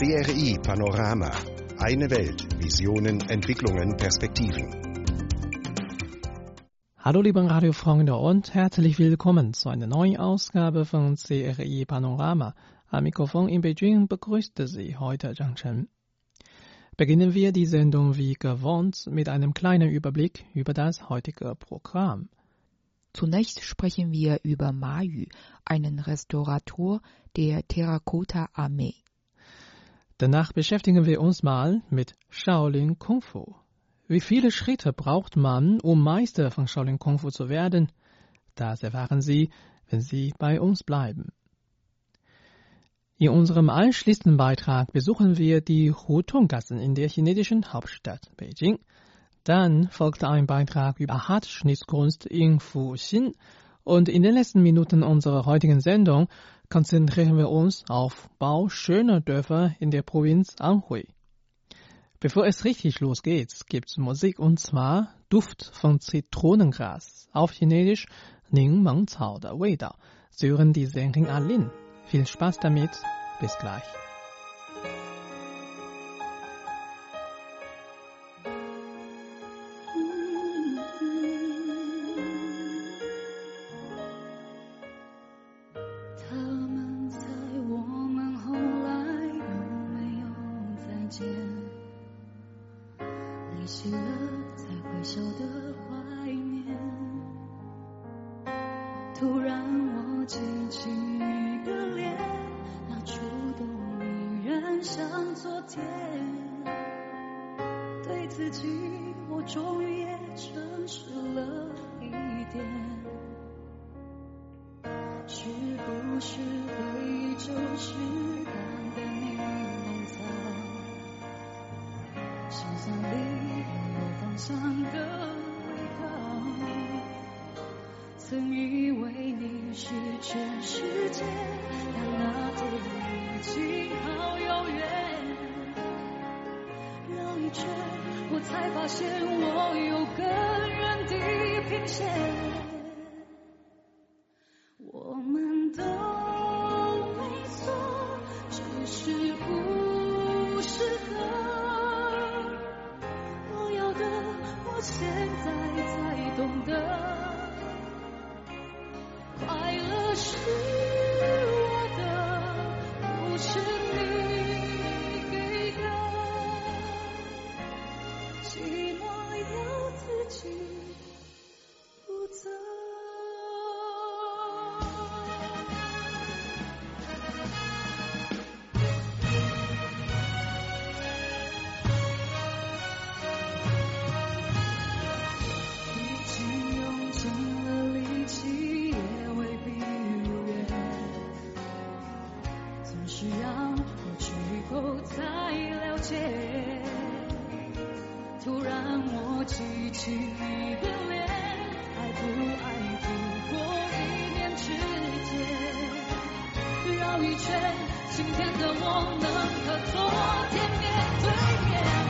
CRI Panorama. Eine Welt. Visionen, Entwicklungen, Perspektiven. Hallo liebe Radiofreunde und herzlich willkommen zu einer neuen Ausgabe von CRI Panorama. Am Mikrofon in Beijing begrüßte Sie heute Zhang Chen. Beginnen wir die Sendung wie gewohnt mit einem kleinen Überblick über das heutige Programm. Zunächst sprechen wir über Ma Yu, einen Restaurator der Terrakotta-Armee. Danach beschäftigen wir uns mal mit Shaolin Kung Fu. Wie viele Schritte braucht man, um Meister von Shaolin Kung Fu zu werden? Das erfahren Sie, wenn Sie bei uns bleiben. In unserem anschließenden Beitrag besuchen wir die Hutonggassen in der chinesischen Hauptstadt Beijing. Dann folgt ein Beitrag über Hartschnitzkunst in Fuxin und in den letzten Minuten unserer heutigen Sendung konzentrieren wir uns auf Bau schöner Dörfer in der Provinz Anhui. Bevor es richtig losgeht, gibt's Musik und zwar Duft von Zitronengras, auf Chinesisch Ning Meng Cao de Weidao. Sie hören die Sängerin Alin. Viel Spaß damit, bis gleich. 起你的脸那触动依然像昨天对自己我终于也诚实了一点是不是回忆就是淡淡柠檬草心酸里有我芳香的味道曾以为是全世界，但那天已经好遥远。绕一圈，我才发现我有更远地平线。一圈今天的我能和昨天面对面。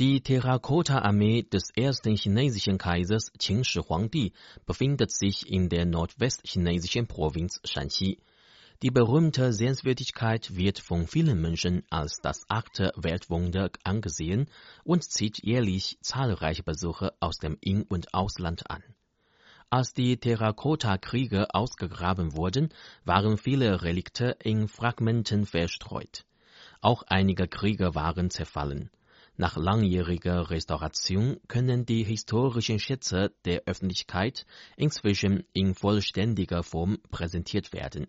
Die Terrakotta-Armee des ersten chinesischen Kaisers Qin Shi Huangdi befindet sich in der nordwestchinesischen Provinz Shanxi. Die berühmte Sehenswürdigkeit wird von vielen Menschen als das achte Weltwunder angesehen und zieht jährlich zahlreiche Besucher aus dem In- und Ausland an. Als die Terrakotta-Kriege ausgegraben wurden, waren viele Relikte in Fragmenten verstreut. Auch einige Kriege waren zerfallen. Nach langjähriger Restauration können die historischen Schätze der Öffentlichkeit inzwischen in vollständiger Form präsentiert werden.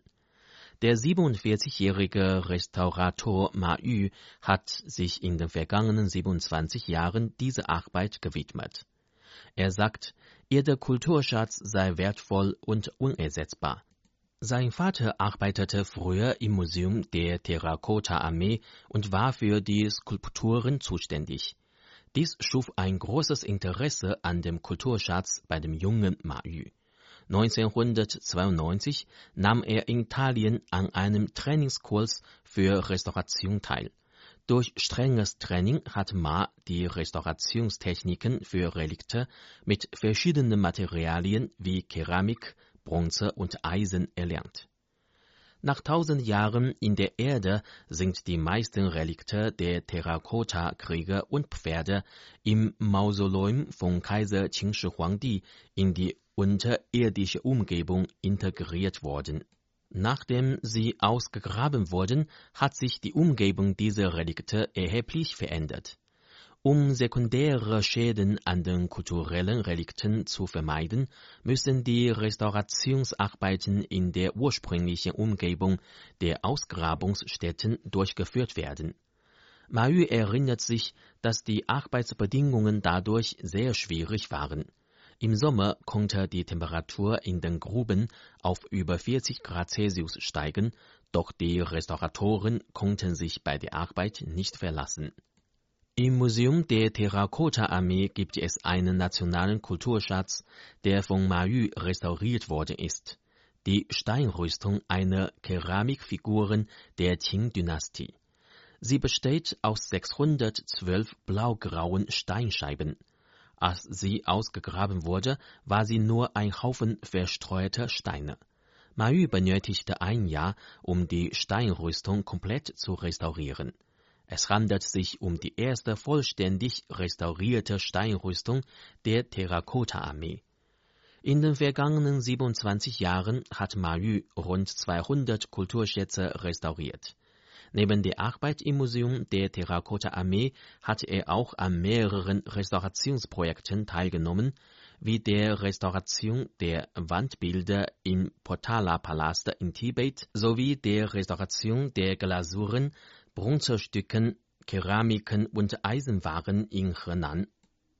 Der 47-jährige Restaurator Ma Yu hat sich in den vergangenen 27 Jahren dieser Arbeit gewidmet. Er sagt, ihr Kulturschatz sei wertvoll und unersetzbar. Sein Vater arbeitete früher im Museum der Terrakotta-Armee und war für die Skulpturen zuständig. Dies schuf ein großes Interesse an dem Kulturschatz bei dem jungen Ma Yu. 1992 nahm er in Italien an einem Trainingskurs für Restauration teil. Durch strenges Training hat Ma die Restaurationstechniken für Relikte mit verschiedenen Materialien wie Keramik, Bronze und Eisen erlernt. Nach tausend Jahren in der Erde sind die meisten Relikte der Terrakotta-Krieger und Pferde im Mausoleum von Kaiser Qin Shi Huangdi in die unterirdische Umgebung integriert worden. Nachdem sie ausgegraben wurden, hat sich die Umgebung dieser Relikte erheblich verändert. Um sekundäre Schäden an den kulturellen Relikten zu vermeiden, müssen die Restaurationsarbeiten in der ursprünglichen Umgebung der Ausgrabungsstätten durchgeführt werden. Mahü erinnert sich, dass die Arbeitsbedingungen dadurch sehr schwierig waren. Im Sommer konnte die Temperatur in den Gruben auf über 40 Grad Celsius steigen, doch die Restauratoren konnten sich bei der Arbeit nicht verlassen. Im Museum der Terrakotta-Armee gibt es einen nationalen Kulturschatz, der von Mahü restauriert worden ist. Die Steinrüstung einer Keramikfiguren der Qing-Dynastie. Sie besteht aus 612 blaugrauen Steinscheiben. Als sie ausgegraben wurde, war sie nur ein Haufen verstreuter Steine. Mahü benötigte ein Jahr, um die Steinrüstung komplett zu restaurieren. Es handelt sich um die erste vollständig restaurierte Steinrüstung der Terrakotta-Armee. In den vergangenen 27 Jahren hat Mahü rund 200 Kulturschätze restauriert. Neben der Arbeit im Museum der Terrakotta-Armee hat er auch an mehreren Restaurationsprojekten teilgenommen, wie der Restauration der Wandbilder im Potala-Palast in Tibet sowie der Restauration der Glasuren Bronzestücken, Keramiken und Eisenwaren in Henan.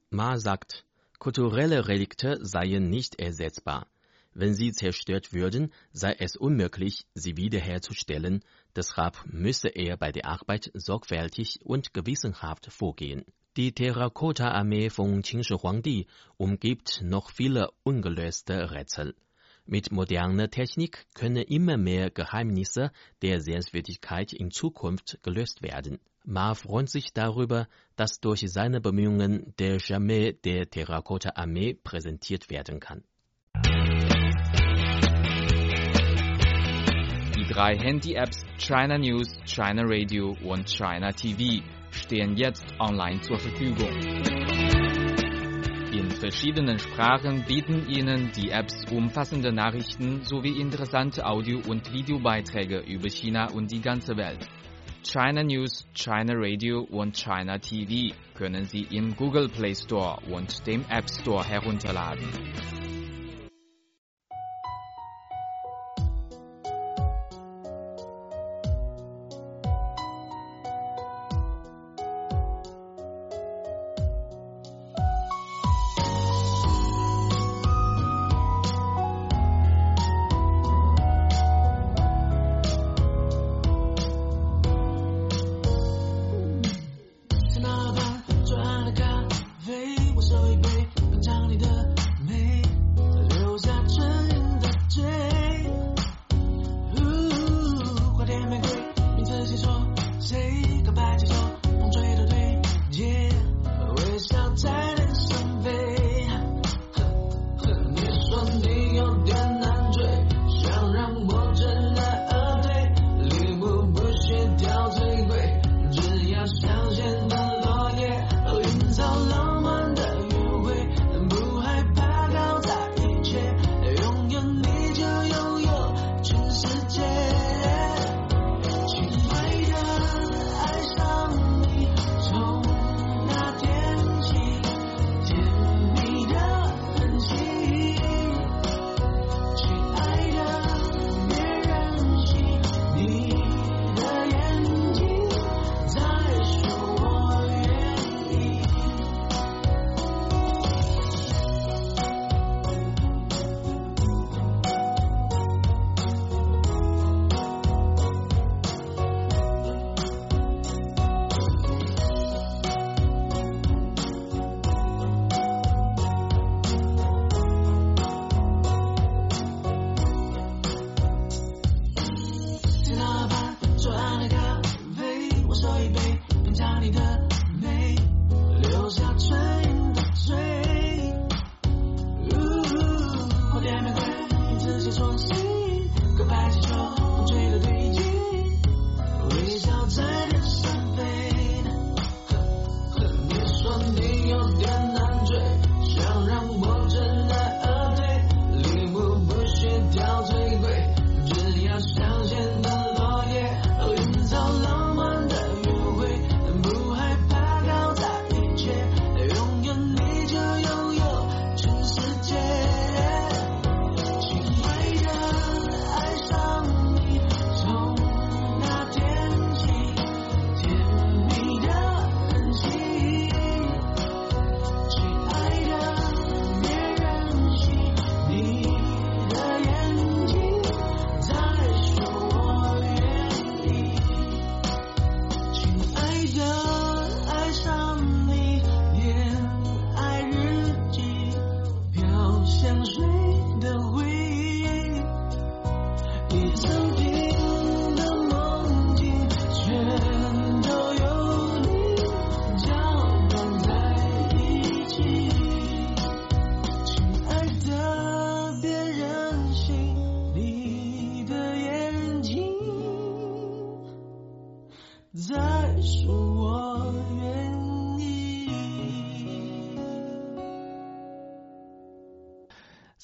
Ma sagt, kulturelle Relikte seien nicht ersetzbar. Wenn sie zerstört würden, sei es unmöglich, sie wiederherzustellen, deshalb müsse er bei der Arbeit sorgfältig und gewissenhaft vorgehen. Die Terrakotta-Armee von Qin Shi Huangdi umgibt noch viele ungelöste Rätsel. Mit moderner Technik können immer mehr Geheimnisse der Sehenswürdigkeit in Zukunft gelöst werden. Ma freut sich darüber, dass durch seine Bemühungen der Jamais der Terrakotta-Armee präsentiert werden kann. Die drei Handy-Apps China News, China Radio und China TV stehen jetzt online zur Verfügung. In verschiedenen Sprachen bieten Ihnen die Apps umfassende Nachrichten sowie interessante Audio- und Videobeiträge über China und die ganze Welt. China News, China Radio und China TV können Sie im Google Play Store und dem App Store herunterladen.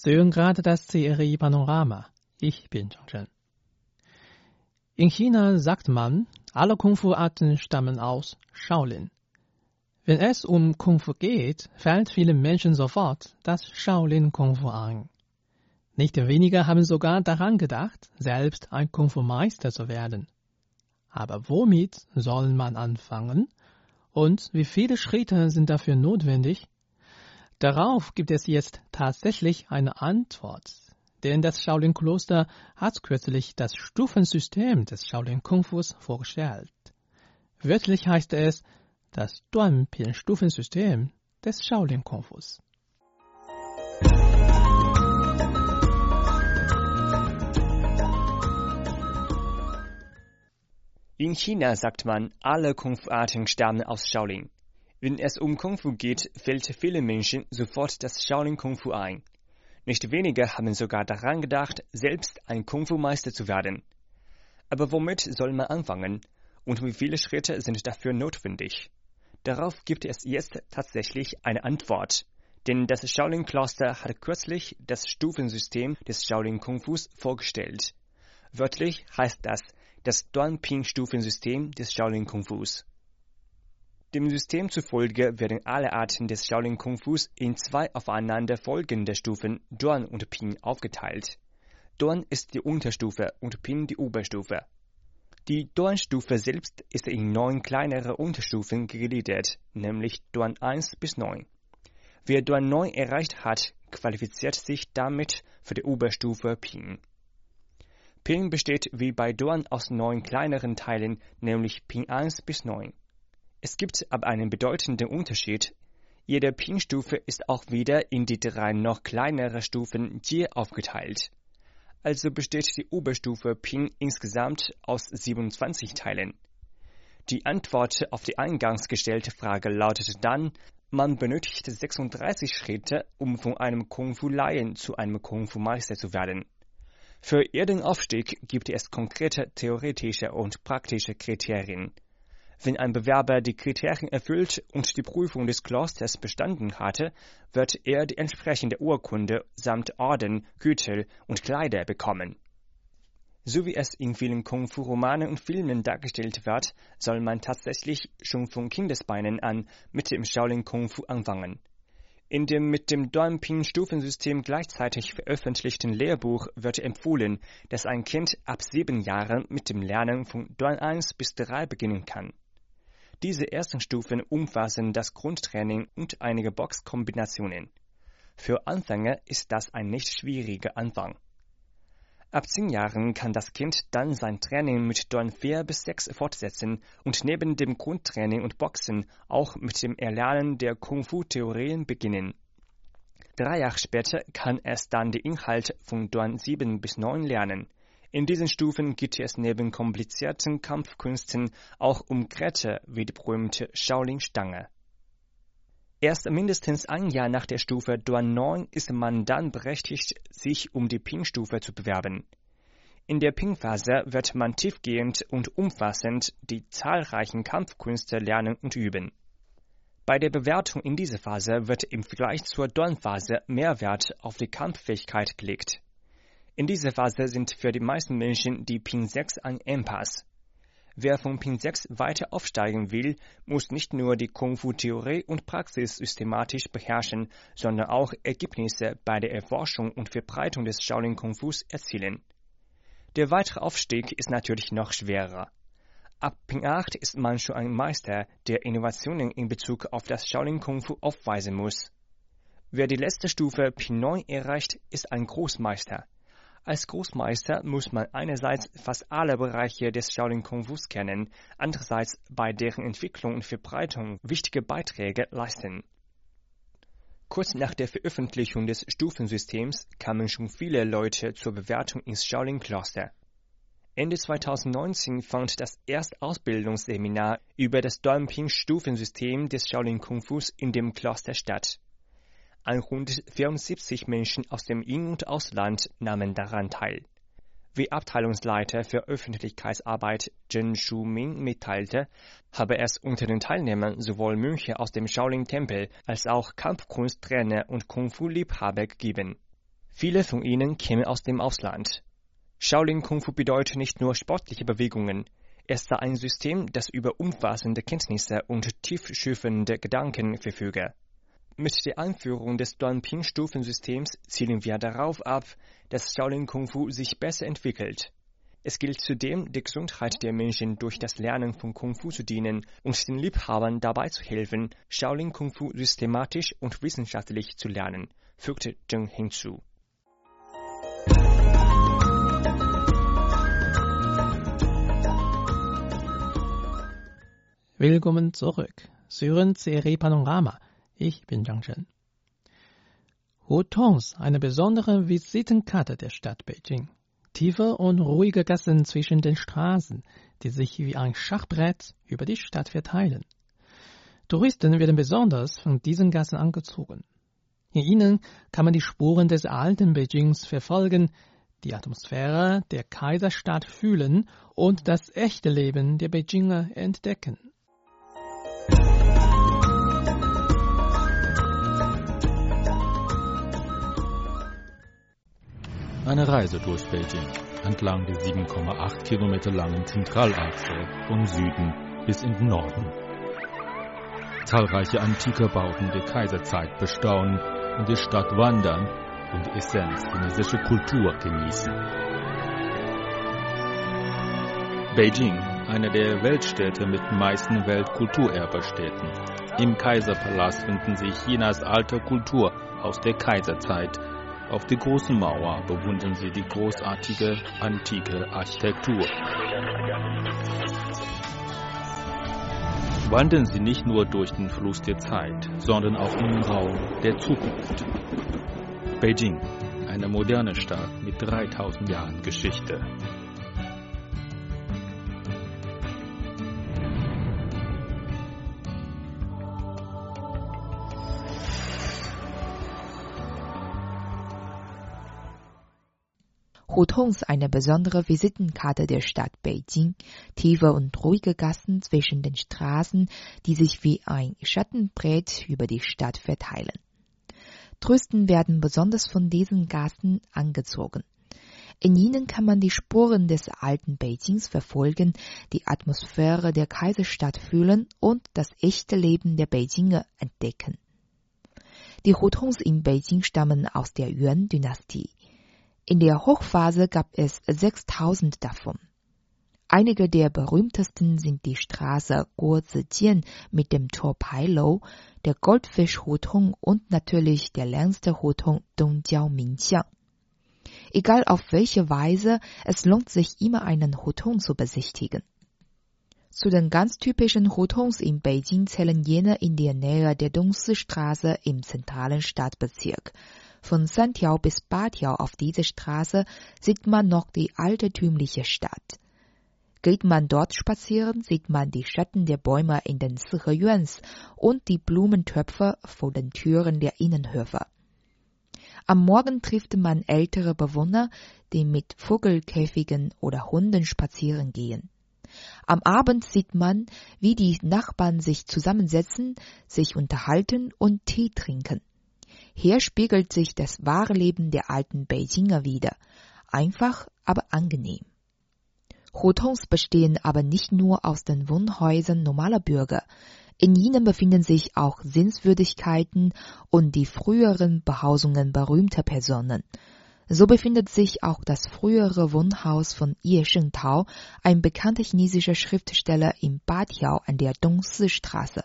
Sie hören gerade das CRI Panorama. Ich bin Zhang Zhen. In China sagt man, alle Kung-Fu-Arten stammen aus Shaolin. Wenn es um Kung-Fu geht, fällt vielen Menschen sofort das Shaolin Kung-Fu ein. Nicht weniger haben sogar daran gedacht, selbst ein Kung-Fu-Meister zu werden. Aber womit soll man anfangen? Und wie viele Schritte sind dafür notwendig? Darauf gibt es jetzt tatsächlich eine Antwort. Denn das Shaolin-Kloster hat kürzlich das Stufensystem des Shaolin-Kung-Fus vorgestellt. Wörtlich heißt es das Duanpin-Stufensystem des Shaolin-Kung-Fus. In China sagt man, alle Kung-Fu-Arten stammen aus Shaolin. Wenn es um Kung-Fu geht, fällt vielen Menschen sofort das Shaolin Kung-Fu ein. Nicht wenige haben sogar daran gedacht, selbst ein Kung-Fu-Meister zu werden. Aber womit soll man anfangen? Und wie viele Schritte sind dafür notwendig? Darauf gibt es jetzt tatsächlich eine Antwort. Denn das Shaolin-Kloster hat kürzlich das Stufensystem des Shaolin Kung-Fus vorgestellt. Wörtlich heißt das das Duanping-Stufensystem des Shaolin Kung-Fus. Dem System zufolge werden alle Arten des Shaolin Kung-Fus in zwei aufeinander folgende Stufen Duan und Ping aufgeteilt. Duan ist die Unterstufe und Ping die Oberstufe. Die Duan-Stufe selbst ist in neun kleinere Unterstufen gegliedert, nämlich Duan 1 bis 9. Wer Duan 9 erreicht hat, qualifiziert sich damit für die Oberstufe Ping. Ping besteht wie bei Duan aus neun kleineren Teilen, nämlich Ping 1 bis 9. Es gibt aber einen bedeutenden Unterschied. Jede Ping-Stufe ist auch wieder in die drei noch kleinere Stufen Jie aufgeteilt. Also besteht die Oberstufe Ping insgesamt aus 27 Teilen. Die Antwort auf die eingangs gestellte Frage lautet dann, man benötigt 36 Schritte, um von einem Kung-Fu-Laien zu einem Kung-Fu-Meister zu werden. Für ihren Aufstieg gibt es konkrete theoretische und praktische Kriterien. Wenn ein Bewerber die Kriterien erfüllt und die Prüfung des Klosters bestanden hatte, wird er die entsprechende Urkunde samt Orden, Gürtel und Kleider bekommen. So wie es in vielen Kung-Fu-Romanen und Filmen dargestellt wird, soll man tatsächlich schon von Kindesbeinen an mit dem Shaolin Kung-Fu anfangen. In dem mit dem Duanping-Stufensystem gleichzeitig veröffentlichten Lehrbuch wird empfohlen, dass ein Kind ab sieben Jahren mit dem Lernen von Duan 1 bis 3 beginnen kann. Diese ersten Stufen umfassen das Grundtraining und einige Boxkombinationen. Für Anfänger ist das ein nicht schwieriger Anfang. Ab zehn Jahren kann das Kind dann sein Training mit Duan 4 bis 6 fortsetzen und neben dem Grundtraining und Boxen auch mit dem Erlernen der Kung-Fu-Theorien beginnen. Drei Jahre später kann es dann die Inhalte von Duan 7 bis 9 lernen. In diesen Stufen geht es neben komplizierten Kampfkünsten auch um Geräte wie die berühmte Shaolin-Stange. Erst mindestens ein Jahr nach der Stufe Duan 9 ist man dann berechtigt, sich um die Ping-Stufe zu bewerben. In der Ping-Phase wird man tiefgehend und umfassend die zahlreichen Kampfkünste lernen und üben. Bei der Bewertung in dieser Phase wird im Vergleich zur Duan-Phase mehr Wert auf die Kampffähigkeit gelegt. In dieser Phase sind für die meisten Menschen die Ping 6 ein Impasse. Wer von Ping 6 weiter aufsteigen will, muss nicht nur die Kung-Fu-Theorie und Praxis systematisch beherrschen, sondern auch Ergebnisse bei der Erforschung und Verbreitung des Shaolin Kung-Fus erzielen. Der weitere Aufstieg ist natürlich noch schwerer. Ab Ping 8 ist man schon ein Meister, der Innovationen in Bezug auf das Shaolin Kung-Fu aufweisen muss. Wer die letzte Stufe Ping 9 erreicht, ist ein Großmeister. Als Großmeister muss man einerseits fast alle Bereiche des Shaolin Kung Fus kennen, andererseits bei deren Entwicklung und Verbreitung wichtige Beiträge leisten. Kurz nach der Veröffentlichung des Stufensystems kamen schon viele Leute zur Bewertung ins Shaolin Kloster. Ende 2019 fand das erste Ausbildungsseminar über das Duanping-Stufensystem des Shaolin Kung Fus in dem Kloster statt. An rund 74 Menschen aus dem In- und Ausland nahmen daran teil. Wie Abteilungsleiter für Öffentlichkeitsarbeit Zheng Shuming mitteilte, habe es unter den Teilnehmern sowohl Mönche aus dem Shaolin-Tempel als auch Kampfkunsttrainer und Kung-Fu-Liebhaber gegeben. Viele von ihnen kämen aus dem Ausland. Shaolin Kung Fu bedeutet nicht nur sportliche Bewegungen, es sei ein System, das über umfassende Kenntnisse und tiefschürfende Gedanken verfüge. Mit der Einführung des Duanping-Stufensystems zielen wir darauf ab, dass Shaolin Kung Fu sich besser entwickelt. Es gilt zudem, der Gesundheit der Menschen durch das Lernen von Kung Fu zu dienen und den Liebhabern dabei zu helfen, Shaolin Kung Fu systematisch und wissenschaftlich zu lernen, fügte Zheng hinzu. Willkommen zurück. Syren Serie Panorama. Ich bin Zhang Shen. Hutons, eine besondere Visitenkarte der Stadt Beijing. Tiefe und ruhige Gassen zwischen den Straßen, die sich wie ein Schachbrett über die Stadt verteilen. Touristen werden besonders von diesen Gassen angezogen. In ihnen kann man die Spuren des alten Beijings verfolgen, die Atmosphäre der Kaiserstadt fühlen und das echte Leben der Beijinger entdecken. Eine Reise durch Beijing entlang der 7,8 Kilometer langen Zentralachse vom Süden bis in den Norden. Zahlreiche antike Bauten der Kaiserzeit bestaunen und die Stadt wandern und die Essenz chinesischer Kultur genießen. Beijing, eine der Weltstädte mit meisten Weltkulturerbestätten. Im Kaiserpalast finden sich Chinas alte Kultur aus der Kaiserzeit auf der großen Mauer bewundern Sie die großartige antike Architektur. Wandern Sie nicht nur durch den Fluss der Zeit, sondern auch im Raum der Zukunft. Beijing, eine moderne Stadt mit 3000 Jahren Geschichte. Hutons eine besondere Visitenkarte der Stadt Beijing, tiefe und ruhige Gassen zwischen den Straßen, die sich wie ein Schattenbrett über die Stadt verteilen. Touristen werden besonders von diesen Gassen angezogen. In ihnen kann man die Spuren des alten Beijings verfolgen, die Atmosphäre der Kaiserstadt fühlen und das echte Leben der Beijinger entdecken. Die Hutons in Beijing stammen aus der Yuan-Dynastie. In der Hochphase gab es 6000 davon. Einige der berühmtesten sind die Straße Guozijian mit dem Tor Pailou, der Goldfisch-Hutung und natürlich der längste Hutung Dongjiao Mingxiang. Egal auf welche Weise, es lohnt sich immer einen Hutung zu besichtigen. Zu den ganz typischen Hutons in Beijing zählen jene in der Nähe der Dongsi-Straße im zentralen Stadtbezirk. Von Santiao bis Batiao auf dieser Straße sieht man noch die altertümliche Stadt. Geht man dort spazieren, sieht man die Schatten der Bäume in den Yuans und die Blumentöpfe vor den Türen der Innenhöfe. Am Morgen trifft man ältere Bewohner, die mit Vogelkäfigen oder Hunden spazieren gehen. Am Abend sieht man, wie die Nachbarn sich zusammensetzen, sich unterhalten und Tee trinken. Hier spiegelt sich das wahre Leben der alten Beijinger wieder. Einfach, aber angenehm. Hutons bestehen aber nicht nur aus den Wohnhäusern normaler Bürger. In ihnen befinden sich auch Sehenswürdigkeiten und die früheren Behausungen berühmter Personen. So befindet sich auch das frühere Wohnhaus von Ye Shengtao, ein bekannter chinesischer Schriftsteller in Batiao an der Dongsi-Straße.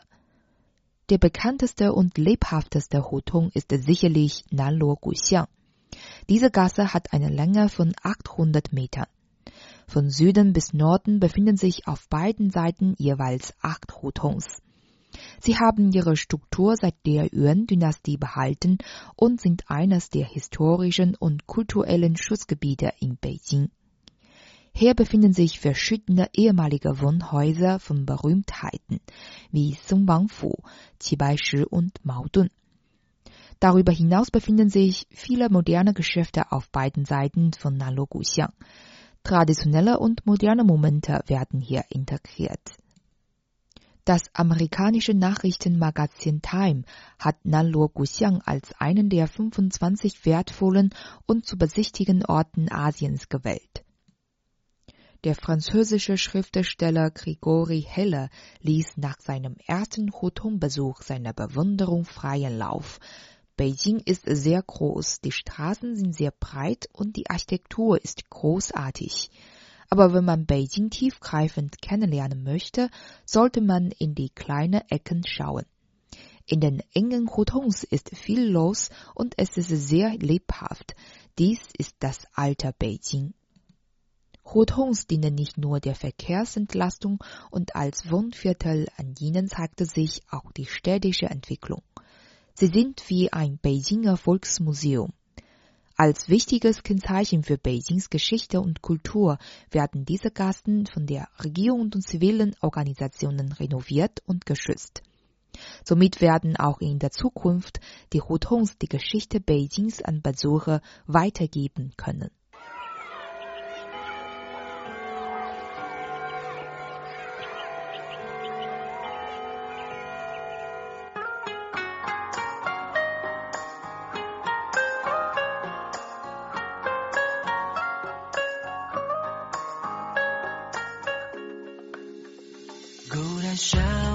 Der bekannteste und lebhafteste Hutung ist sicherlich Nanluo Guxiang. Diese Gasse hat eine Länge von 800 Metern. Von Süden bis Norden befinden sich auf beiden Seiten jeweils acht Hutungs. Sie haben ihre Struktur seit der Yuan-Dynastie behalten und sind eines der historischen und kulturellen Schutzgebiete in Beijing. Hier befinden sich verschiedene ehemalige Wohnhäuser von Berühmtheiten wie Song Wangfu, Qibaishi und Maodun. Darüber hinaus befinden sich viele moderne Geschäfte auf beiden Seiten von Nalo Guxiang. Traditionelle und moderne Momente werden hier integriert. Das amerikanische Nachrichtenmagazin Time hat Nanluo Guxiang als einen der 25 wertvollen und zu besichtigen Orten Asiens gewählt. Der französische Schriftsteller Grigori Heller ließ nach seinem ersten Hutong-Besuch seiner Bewunderung freien Lauf. Beijing ist sehr groß, die Straßen sind sehr breit und die Architektur ist großartig. Aber wenn man Beijing tiefgreifend kennenlernen möchte, sollte man in die kleinen Ecken schauen. In den engen Hutongs ist viel los und es ist sehr lebhaft. Dies ist das alte Beijing. Hutongs dienen nicht nur der Verkehrsentlastung und als Wohnviertel an ihnen zeigte sich auch die städtische Entwicklung. Sie sind wie ein Beijinger Volksmuseum. Als wichtiges Kennzeichen für Beijings Geschichte und Kultur werden diese Gassen von der Regierung und zivilen Organisationen renoviert und geschützt. Somit werden auch in der Zukunft die Hutongs die Geschichte Beijings an Besucher weitergeben können. shine.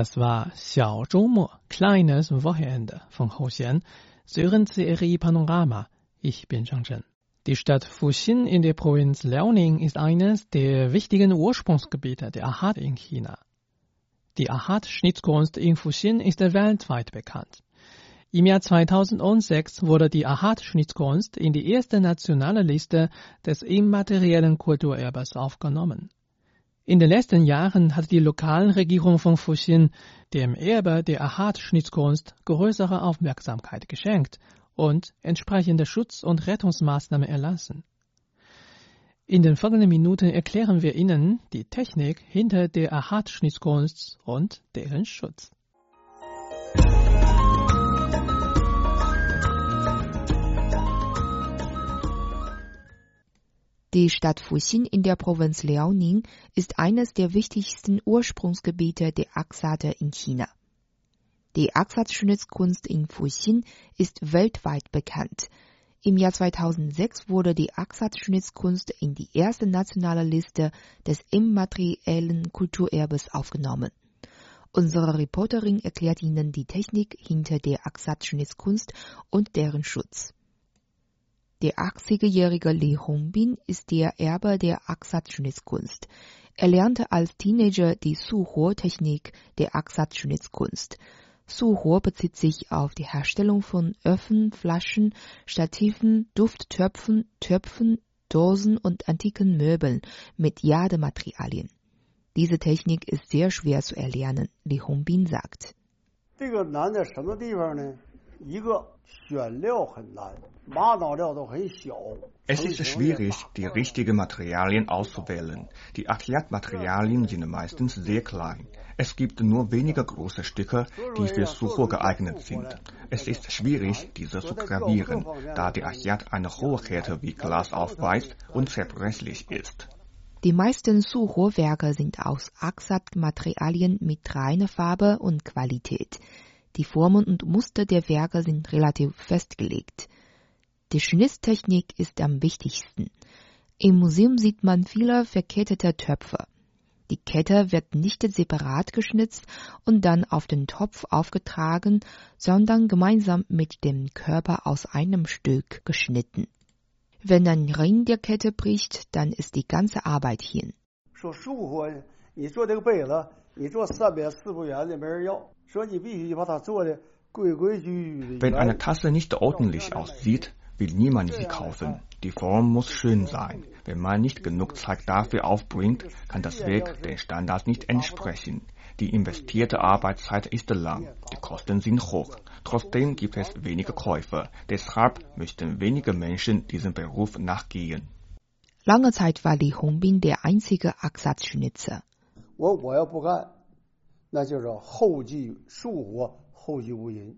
Das war Xiao Zhoumo, kleines Wochenende von Hou Xian. Sie hören CRI Panorama. Ich bin Zhang Zhen. Die Stadt Fuxin in der Provinz Liaoning ist eines der wichtigen Ursprungsgebiete der Ahad in China. Die Ahad-Schnitzkunst in Fuxin ist weltweit bekannt. Im Jahr 2006 wurde die Ahad-Schnitzkunst in die erste nationale Liste des immateriellen Kulturerbes aufgenommen. In den letzten Jahren hat die Lokalregierung von Fuxin dem Erbe der Ahat-Schnitzkunst größere Aufmerksamkeit geschenkt und entsprechende Schutz- und Rettungsmaßnahmen erlassen. In den folgenden Minuten erklären wir Ihnen die Technik hinter der Ahat-Schnitzkunst und deren Schutz. Die Stadt Fuxin in der Provinz Liaoning ist eines der wichtigsten Ursprungsgebiete der Aksate in China. Die Aksat-Schnitzkunst in Fuxin ist weltweit bekannt. Im Jahr 2006 wurde die Aksat-Schnitzkunst in die erste nationale Liste des immateriellen Kulturerbes aufgenommen. Unsere Reporterin erklärt Ihnen die Technik hinter der Aksat-Schnitzkunst und deren Schutz. Der 80-jährige Li Hongbin ist der Erbe der Aksat-Schnitzkunst. Er lernte als Teenager die Suhuo-Technik der Aksat-Schnitzkunst. Suhuo bezieht sich auf die Herstellung von Öfen, Flaschen, Stativen, Dufttöpfen, Töpfen, Dosen und antiken Möbeln mit Jadematerialien. Diese Technik ist sehr schwer zu erlernen, Li Hongbin sagt. 这个难在什么地方呢？ 一个选料很难，玛瑙料都很小。 Es ist schwierig, die richtigen Materialien auszuwählen. Die Aktiat-Materialien sind meistens sehr klein. Es gibt nur wenige große Stücke, die für Sucho geeignet sind. Es ist schwierig, diese zu gravieren, da die Aktiat eine hohe Härte wie Glas aufweist und zerbrechlich ist. Die meisten Suho-Werke sind aus Aksat-Materialien mit reiner Farbe und Qualität. Die Formen und Muster der Werke sind relativ festgelegt. Die Schnitztechnik ist am wichtigsten. Im Museum sieht man viele verkettete Töpfe. Die Kette wird nicht separat geschnitzt und dann auf den Topf aufgetragen, sondern gemeinsam mit dem Körper aus einem Stück geschnitten. Wenn ein Ring der Kette bricht, dann ist die ganze Arbeit hin. 说舒服，你做这个杯子， 你做三边四不圆的没人要。说你必须把它做的规规矩矩的。 Wenn eine Tasse nicht ordentlich aussieht, will niemand sie kaufen. Die Form muss schön sein. Wenn man nicht genug Zeit dafür aufbringt, kann das Werk den Standards nicht entsprechen. Die investierte Arbeitszeit ist lang, die Kosten sind hoch. Trotzdem gibt es wenige Käufer. Deshalb möchten wenige Menschen diesem Beruf nachgehen. Lange Zeit war Li Hongbin der einzige Aksatzschnitzer. 我我要不干，那就是后继树活，后继无人。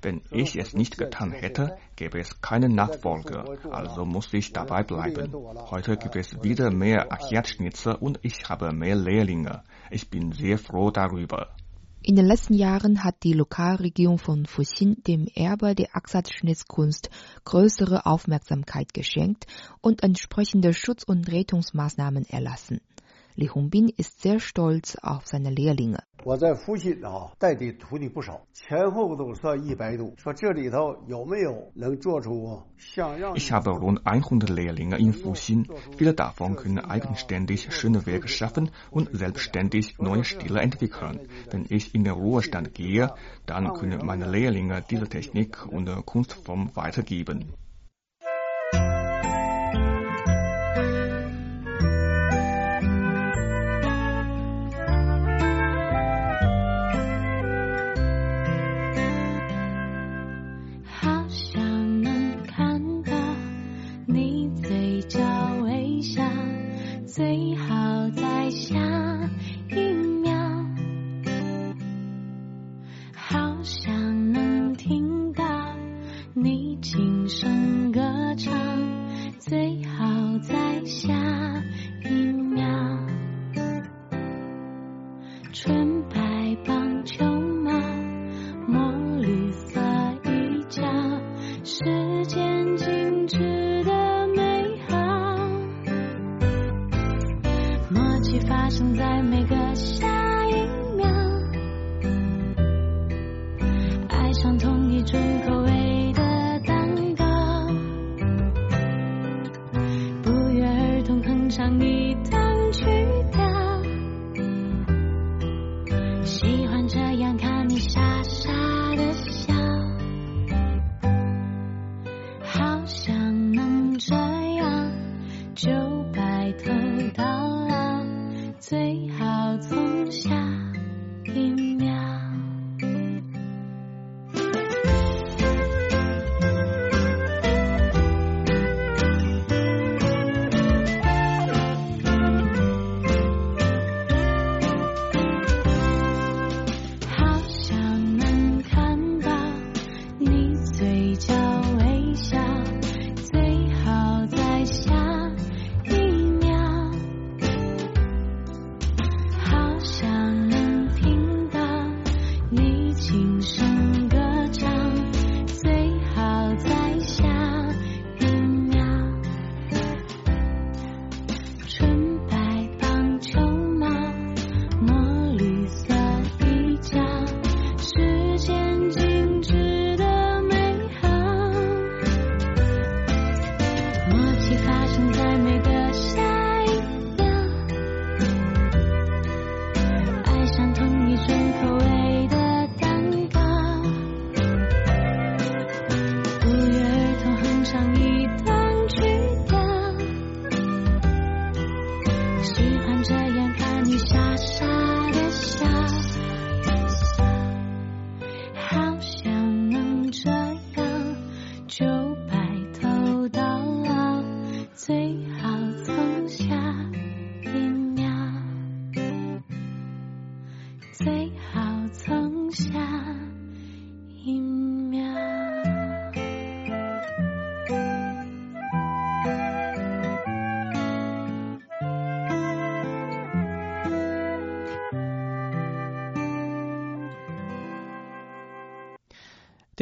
Wenn ich es nicht getan hätte, gäbe es keinen Nachfolger, also muss ich dabei bleiben. Heute gibt es wieder mehr Achatschnitzer und ich habe mehr Lehrlinge. Ich bin sehr froh darüber. In den letzten Jahren hat die Lokalregierung von Fuxin dem Erbe der Aksatzschnitzkunst größere Aufmerksamkeit geschenkt und entsprechende Schutz- und Rettungsmaßnahmen erlassen. Li Hongbin ist sehr stolz auf seine Lehrlinge. Ich habe rund 100 Lehrlinge in Fuxin. Viele davon können eigenständig schöne Werke schaffen und selbstständig neue Stile entwickeln. Wenn ich in den Ruhestand gehe, dann können meine Lehrlinge diese Technik und Kunstform weitergeben.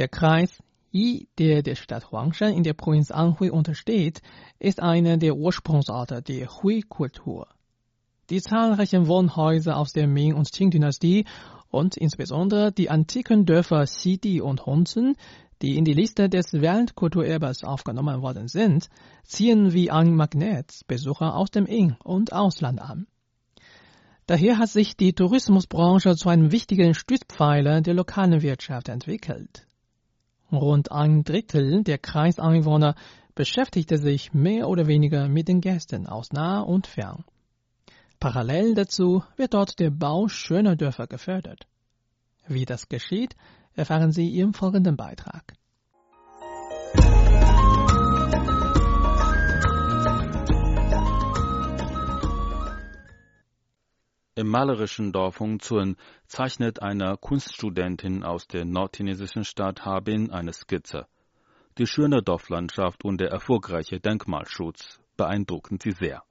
Der Kreis Yi, der der Stadt Huangshan in der Provinz Anhui untersteht, ist einer der Ursprungsorte der Hui-Kultur. Die zahlreichen Wohnhäuser aus der Ming- und Qing-Dynastie und insbesondere die antiken Dörfer Xidi und Hunzhen, die in die Liste des Weltkulturerbes aufgenommen worden sind, ziehen wie ein Magnet Besucher aus dem In- und Ausland an. Daher hat sich die Tourismusbranche zu einem wichtigen Stützpfeiler der lokalen Wirtschaft entwickelt. Rund ein Drittel der Kreiseinwohner beschäftigte sich mehr oder weniger mit den Gästen aus nah und fern. Parallel dazu wird dort der Bau schöner Dörfer gefördert. Wie das geschieht, erfahren Sie im folgenden Beitrag. Im malerischen Dorf Hongzun zeichnet eine Kunststudentin aus der nordchinesischen Stadt Harbin eine Skizze. Die schöne Dorflandschaft und der erfolgreiche Denkmalschutz beeindrucken sie sehr.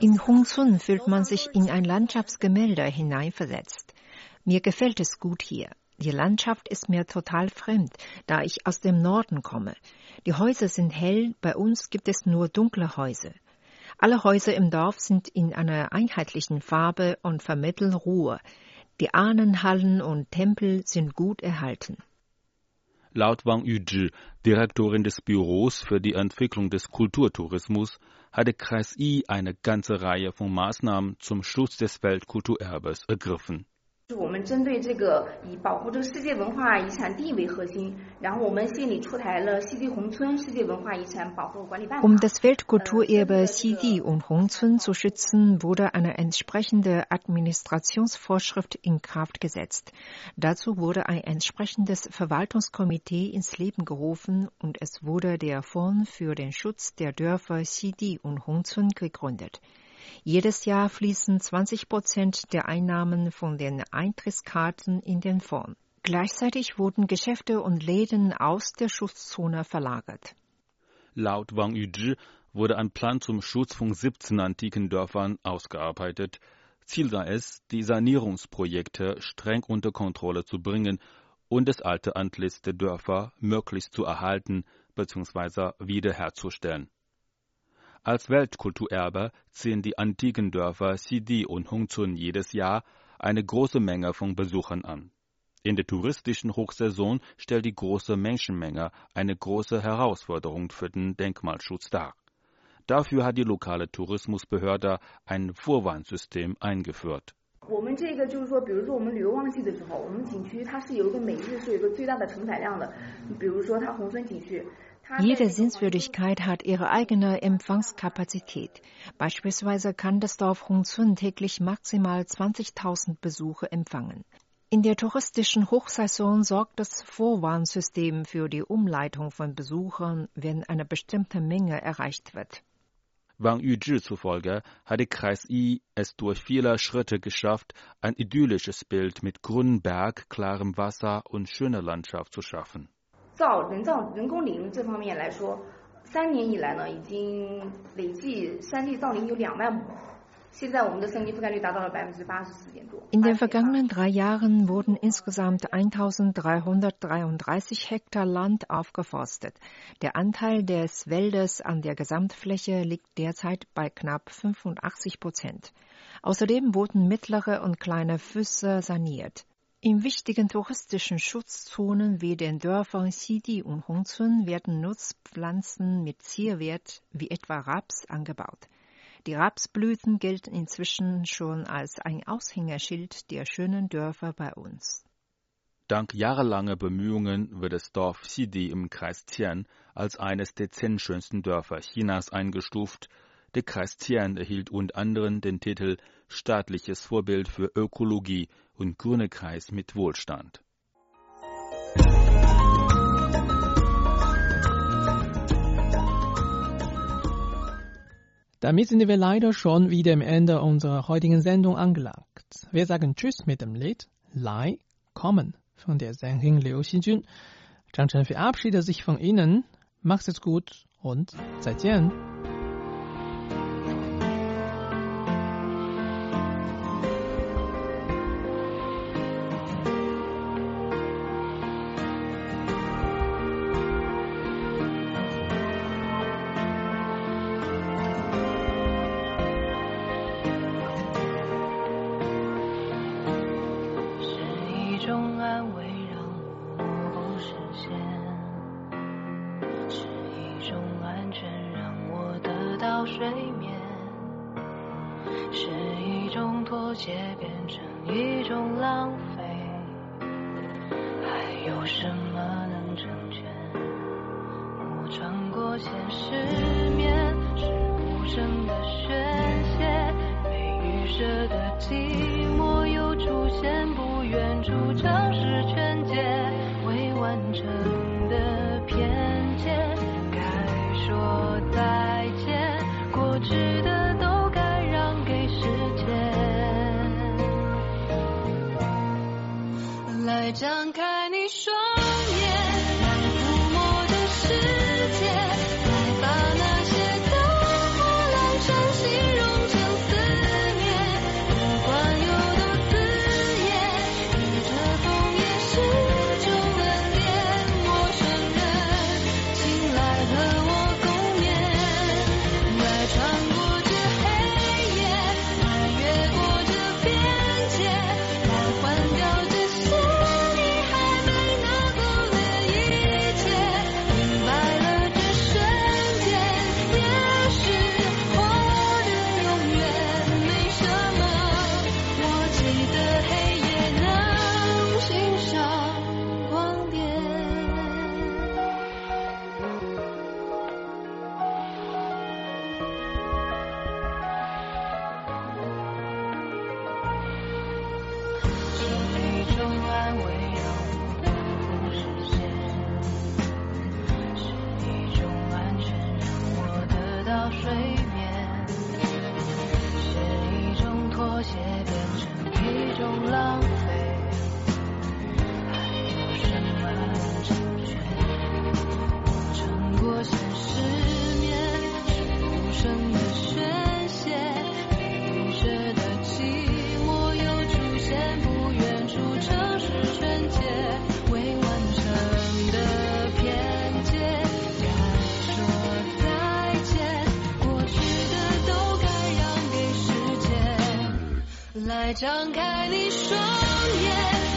In Hongzun fühlt man sich in ein Landschaftsgemälde hineinversetzt. Mir gefällt es gut hier. Die Landschaft ist mir total fremd, da ich aus dem Norden komme. Die Häuser sind hell, bei uns gibt es nur dunkle Häuser. Alle Häuser im Dorf sind in einer einheitlichen Farbe und vermitteln Ruhe. Die Ahnenhallen und Tempel sind gut erhalten. Laut Wang Yuzhi, Direktorin des Büros für die Entwicklung des Kulturtourismus, hat der Kreis I eine ganze Reihe von Maßnahmen zum Schutz des Weltkulturerbes ergriffen. 我们针对这个以保护这个世界文化遗产地为核心，然后我们县里出台了西递宏村世界文化遗产保护管理办法。 Um das Weltkulturerbe Sidi und Hongzun zu schützen, wurde eine entsprechende Administrationsvorschrift in Kraft gesetzt. Dazu wurde ein entsprechendes Verwaltungskomitee ins Leben gerufen und es wurde der Fonds für den Schutz der Dörfer Sidi und Hongzun gegründet. Jedes Jahr fließen 20 Prozent der Einnahmen von den Eintrittskarten in den Fonds. Gleichzeitig wurden Geschäfte und Läden aus der Schutzzone verlagert. Laut Wang Yuzhi wurde ein Plan zum Schutz von 17 antiken Dörfern ausgearbeitet. Ziel sei es, die Sanierungsprojekte streng unter Kontrolle zu bringen und das alte Antlitz der Dörfer möglichst zu erhalten bzw. wiederherzustellen. Als Weltkulturerbe ziehen die antiken Dörfer Sidi und Hongzun jedes Jahr eine große Menge von Besuchern an. In der touristischen Hochsaison stellt die große Menschenmenge eine große Herausforderung für den Denkmalschutz dar. Dafür hat die lokale Tourismusbehörde ein Vorwarnsystem eingeführt. 我们这个就是说，比如说我们旅游旺季的时候，我们景区它是有一个每日是有一个最大的承载量的，比如说它宏村景区。 jede Sehenswürdigkeit hat ihre eigene Empfangskapazität. Beispielsweise kann das Dorf Hongzun täglich maximal 20.000 Besucher empfangen. In der touristischen Hochsaison sorgt das Vorwarnsystem für die Umleitung von Besuchern, wenn eine bestimmte Menge erreicht wird. Wang Yuzhi zufolge hat der Kreis I es durch viele Schritte geschafft, ein idyllisches Bild mit grünem Berg, klarem Wasser und schöner Landschaft zu schaffen. 造人造人工林这方面来说，三年以来呢，已经累计山地造林有两万亩。现在我们的森林覆盖率达到了百分之八十四点多。 In den vergangenen drei Jahren wurden insgesamt 1333 Hektar Land aufgeforstet. Der Anteil des Waldes an der Gesamtfläche liegt derzeit bei knapp 85 Prozent. Außerdem wurden mittlere und kleine Flüsse saniert. In wichtigen touristischen Schutzzonen wie den Dörfern Sidi und Hongzun werden Nutzpflanzen mit Zierwert wie etwa Raps angebaut. Die Rapsblüten gelten inzwischen schon als ein Aushängeschild der schönen Dörfer bei uns. Dank jahrelanger Bemühungen wird das Dorf Sidi im Kreis Tian als eines der zehn schönsten Dörfer Chinas eingestuft. Der Kreis Tian erhielt unter anderem den Titel Staatliches Vorbild für Ökologie und Grüne Kreis mit Wohlstand. Damit sind wir leider schon wieder am Ende unserer heutigen Sendung angelangt. Wir sagen Tschüss mit dem Lied Lai kommen von der Sängerin Liu Xinjun. Zhang Chen verabschiedet sich von Ihnen. Macht es gut und 再见。不诚实、纯洁、未完成的偏见，该说再见。过去的都该让给时间，来张开你双眼。